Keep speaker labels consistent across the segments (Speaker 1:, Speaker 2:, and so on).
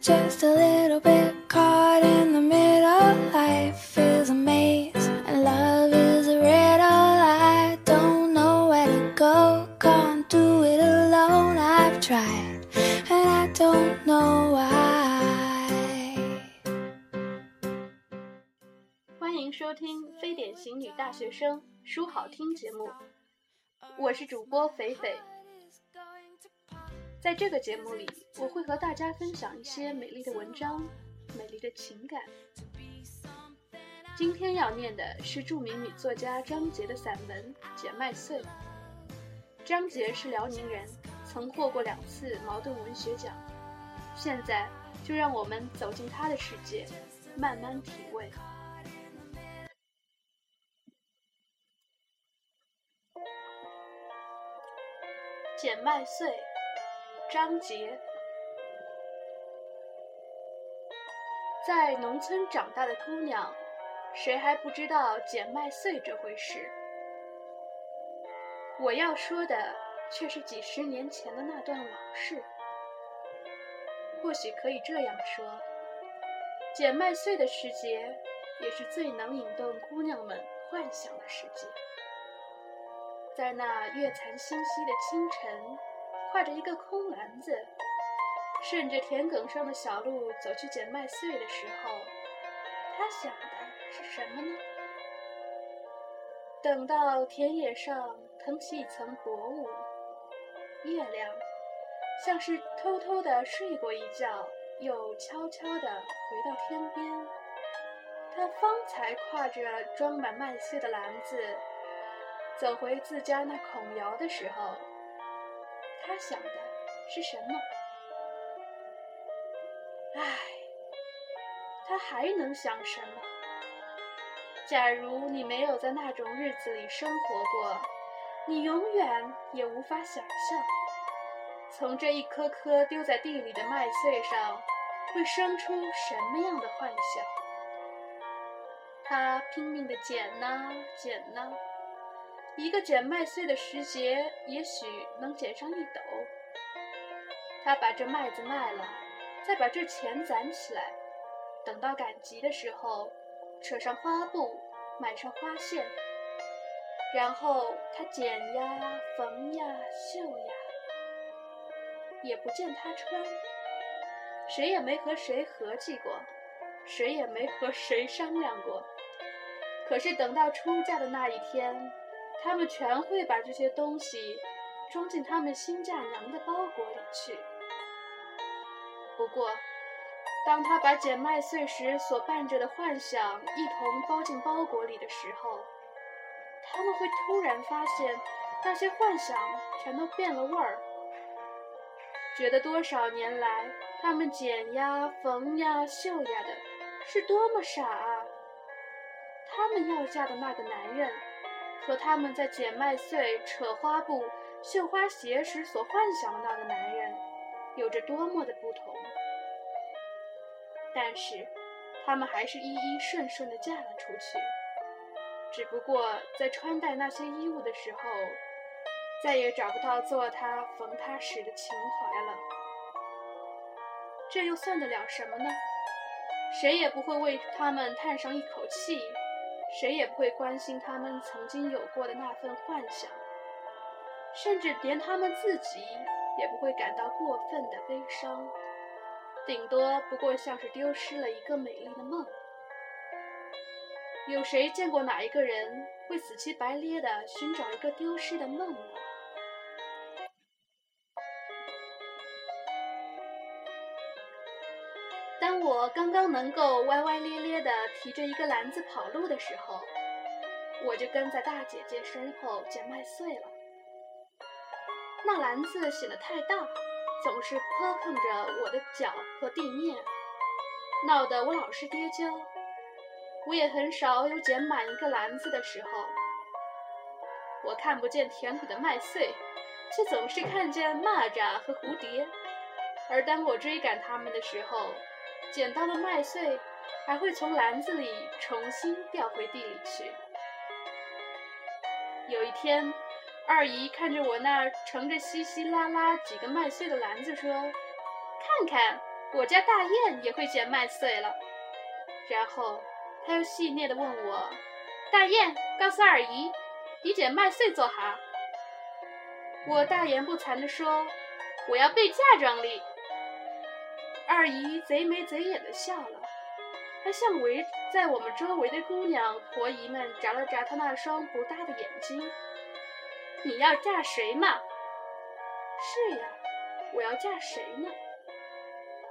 Speaker 1: just a little bit caught in the middle. Life is a maze and love is a riddle. I don't know where to go, can't do it alone. I've tried and I don't know why.
Speaker 2: 欢迎收听非典型女大学生书好听节目，我是主播肥肥。 在这个节目里，我会和大家分享一些美丽的文章、美丽的情感。今天要念的是著名女作家张杰的散文《简麦穗》。张杰是辽宁人，曾获过两次茅盾文学奖。现在就让我们走进他的世界，慢慢体味。简麦穗，张杰。在农村长大的姑娘，谁还不知道捡麦穗这回事？我要说的却是几十年前的那段往事。或许可以这样说：捡麦穗的时节，也是最能引动姑娘们幻想的时节。在那月残星稀的清晨，挎着一个空篮子，顺着田埂上的小路走去捡麦穗的时候，他想的是什么呢？等到田野上腾起一层薄雾，月亮像是偷偷的睡过一觉，又悄悄的回到天边，他方才挎着装满麦穗的篮子。走回自家那孔窑的时候，他想的是什么？唉，他还能想什么？假如你没有在那种日子里生活过，你永远也无法想象，从这一颗颗丢在地里的麦穗上，会生出什么样的幻想。他拼命地捡呐，捡呐。一个捡麦穗的时节，也许能捡上一斗。他把这麦子卖了，再把这钱攒起来，等到赶集的时候，扯上花布，买上花线，然后他剪呀、缝呀、绣呀，也不见他穿。谁也没和谁合计过，谁也没和谁商量过。可是等到出嫁的那一天。他们全会把这些东西装进他们新嫁娘的包裹里去。不过，当他把捡麦穗时所伴着的幻想一同包进包裹里的时候，他们会突然发现，那些幻想全都变了味儿，觉得多少年来他们剪呀、缝呀、绣呀的，是多么傻啊！他们要嫁的那个男人。和他们在捡麦穗、扯花布、绣花鞋时所幻想的那个男人，有着多么的不同。但是，他们还是一一顺顺地嫁了出去。只不过在穿戴那些衣物的时候，再也找不到做他缝他时的情怀了。这又算得了什么呢？谁也不会为他们叹上一口气。谁也不会关心他们曾经有过的那份幻想，甚至连他们自己也不会感到过分的悲伤，顶多不过像是丢失了一个美丽的梦。有谁见过哪一个人会死乞白咧地寻找一个丢失的梦呢？当我刚刚能够歪歪咧咧地提着一个篮子跑路的时候，我就跟在大姐姐身后捡麦穗了。那篮子显得太大，总是磕碰着我的脚和地面，闹得我老是跌跤。我也很少有捡满一个篮子的时候。我看不见田里的麦穗，却总是看见蚂蚱和蝴蝶。而当我追赶它们的时候，捡到的麦穗还会从篮子里重新掉回地里去。有一天，二姨看着我那盛着稀稀拉拉几个麦穗的篮子，说：“看看，我家大雁也会捡麦穗了。然后他又戏谑地问我：“大雁，告诉二姨，你捡麦穗做啥？”我大言不惭地说：“我要备嫁妆哩。”二姨贼眉贼眼的笑了，还向围在我们周围的姑娘婆姨们眨了眨她那双不大的眼睛。“你要嫁谁嘛？”“是呀，我要嫁谁呢？”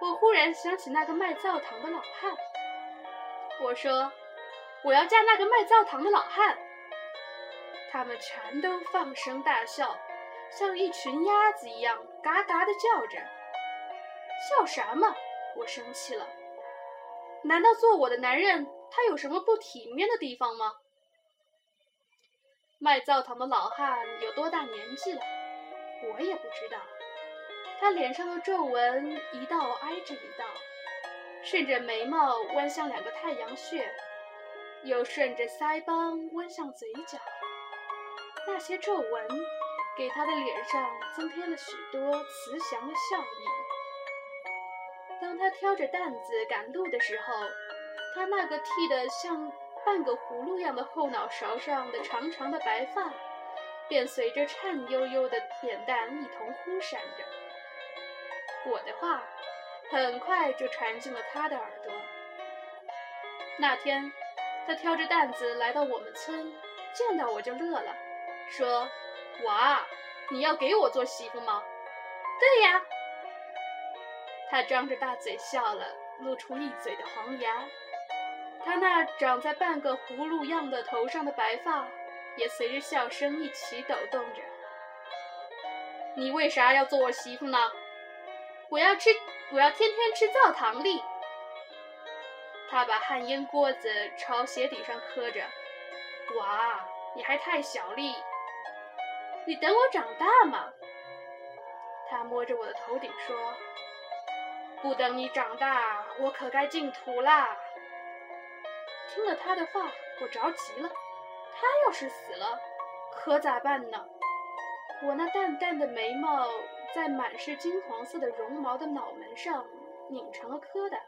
Speaker 2: 我忽然想起那个卖灶糖的老汉。我说：“我要嫁那个卖灶糖的老汉。”他们全都放声大笑。像一群鸭子一样嘎嘎的叫着，笑什么？我生气了。难道做我的男人他有什么不体面的地方吗？卖灶糖的老汉有多大年纪了？我也不知道。他脸上的皱纹一道挨着一道，顺着眉毛弯向两个太阳穴，又顺着腮帮弯向嘴角。那些皱纹。给他的脸上增添了许多慈祥的笑意。当他挑着担子赶路的时候，他那个剃得像半个葫芦样的后脑勺上的长长的白发，便随着颤悠悠的扁担一同忽闪着。我的话很快就传进了他的耳朵。那天，他挑着担子来到我们村，见到我就乐了，说。娃，你要给我做媳妇吗？
Speaker 3: 对呀。
Speaker 2: 他张着大嘴笑了，露出一嘴的黄牙。他那长在半个葫芦样的头上的白发，也随着笑声一起抖动着。你为啥要做我媳妇呢？
Speaker 3: 我要吃，我要天天吃灶糖粒。
Speaker 2: 他把旱烟锅子朝鞋底上磕着。娃，你还太小哩。
Speaker 3: 你等我长大嘛。
Speaker 2: 他摸着我的头顶说：“不等你长大，我可该进土啦。”听了他的话，我着急了。他要是死了，可咋办呢？我那淡淡的眉毛在满是金黄色的绒毛的脑门上拧成了疙瘩，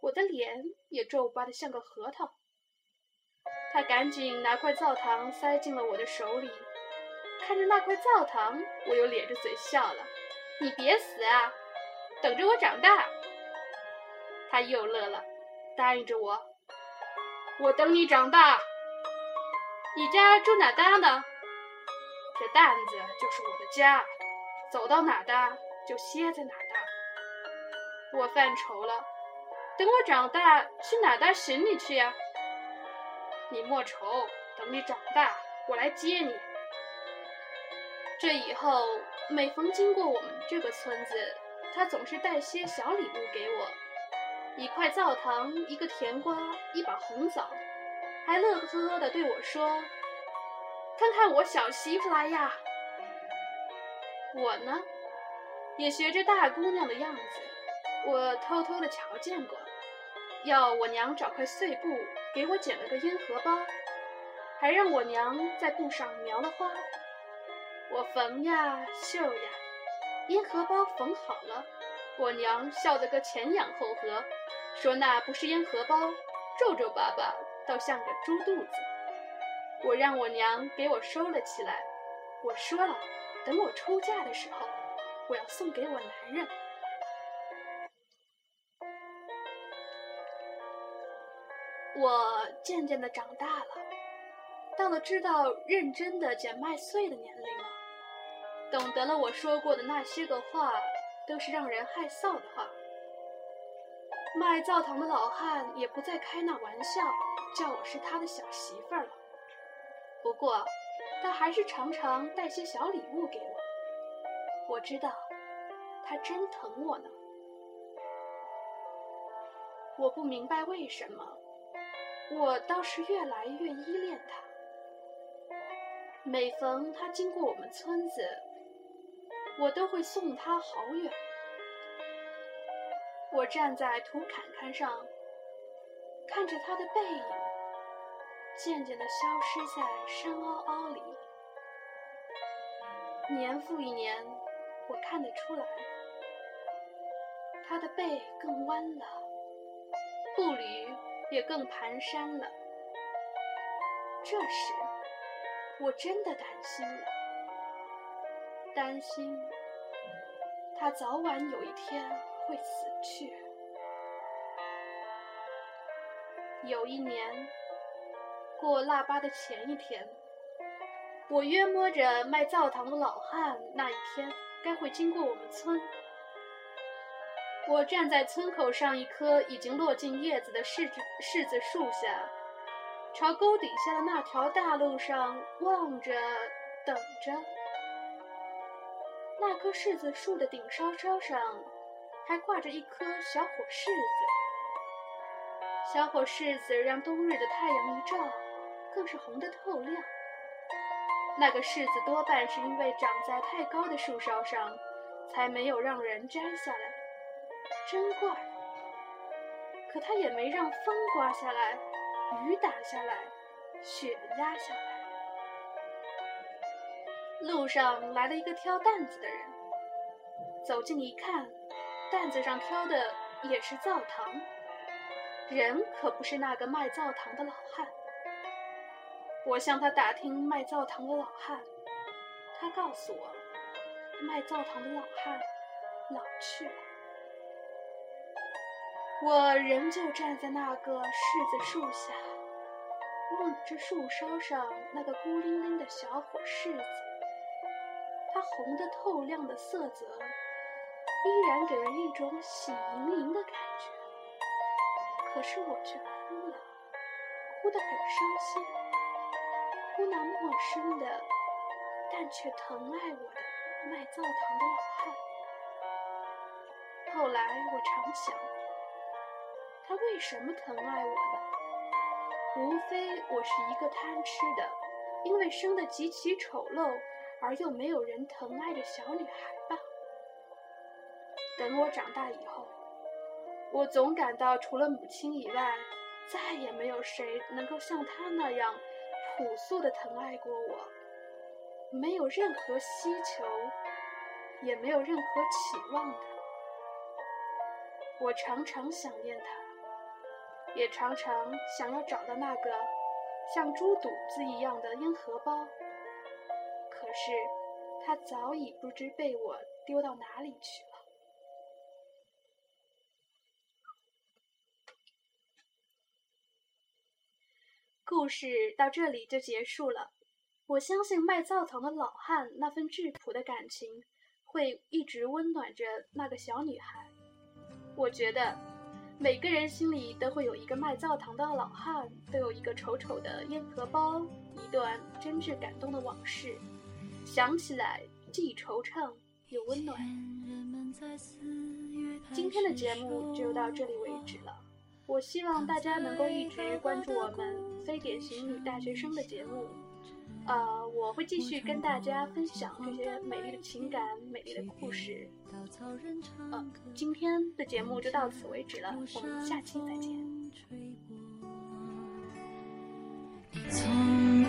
Speaker 2: 我的脸也皱巴的像个核桃。他赶紧拿块灶糖塞进了我的手里。看着那块灶糖，我又咧着嘴笑了。你别死啊，等着我长大。他又乐了，答应着我。我等你长大。你家住哪搭呢？这担子就是我的家，走到哪搭就歇在哪搭。我犯愁了，等我长大去哪搭寻你去呀？你莫愁，等你长大，我来接你。这以后，每逢经过我们这个村子，他总是带些小礼物给我，一块灶糖，一个甜瓜，一把红枣，还乐呵呵地对我说：“看看我小媳妇来呀！”我呢，也学着大姑娘的样子，我偷偷地瞧见过，要我娘找块碎布给我剪了个烟荷包，还让我娘在布上描了花。我缝呀绣呀，烟荷包缝好了，我娘笑得个前仰后合，说那不是烟荷包，皱皱巴巴，倒像个猪肚子。我让我娘给我收了起来，我说了，等我出嫁的时候，我要送给我男人。我渐渐的长大了，到了知道认真的捡麦穗的年龄了。懂得了我说过的那些个话，都是让人害臊的话。卖灶糖的老汉也不再开那玩笑，叫我是他的小媳妇儿了。不过，他还是常常带些小礼物给我。我知道，他真疼我呢。我不明白为什么，我倒是越来越依恋他。每逢他经过我们村子，我都会送他好远。我站在土坎坎上，看着他的背影，渐渐地消失在山凹凹里。年复一年，我看得出来，他的背更弯了，步履也更蹒跚了。这时，我真的担心了，担心他早晚有一天会死去。有一年，过腊八的前一天，我约摸着卖灶糖的老汉那一天该会经过我们村。我站在村口上一棵已经落尽叶子的柿子柿子树下，朝沟底下的那条大路上望着，等着。那棵柿子树的顶梢梢上还挂着一颗小火柿子。小火柿子让冬日的太阳一照，更是红得透亮。那个柿子多半是因为长在太高的树梢上，才没有让人摘下来，真怪。可它也没让风刮下来，雨打下来，雪压下来。路上来了一个挑担子的人，走近一看，担子上挑的也是灶糖。人可不是那个卖灶糖的老汉。我向他打听卖灶糖的老汉，他告诉我，卖灶糖的老汉老去了。我仍旧站在那个柿子树下，望着树梢上那个孤零零的小火柿子，红的透亮的色泽，依然给人一种喜盈盈的感觉。可是我却哭了，哭得很伤心，哭那陌生的，但却疼爱我的卖灶糖的老汉。后来我常想，他为什么疼爱我呢？无非我是一个贪吃的，因为生得极其丑陋而又没有人疼爱的小女孩吧。等我长大以后。我总感到，除了母亲以外，再也没有谁能够像她那样朴素的疼爱过我，没有任何希求，也没有任何期望的。我常常想念她，也常常想要找到那个像猪肚子一样的烟荷包，可是它早已不知被我丢到哪里去了。故事到这里就结束了。我相信卖灶糖的老汉那份质朴的感情，会一直温暖着那个小女孩。我觉得，每个人心里都会有一个卖灶糖的老汉，都有一个丑丑的烟荷包，一段真挚感动的往事，想起来既惆怅又温暖。今天的节目就到这里为止了。我希望大家能够一直关注我们非典型女大学生的节目，呃，我会继续跟大家分享这些美丽的情感、美丽的故事。呃，今天的节目就到此为止了，我们下期再见。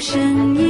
Speaker 2: 声音。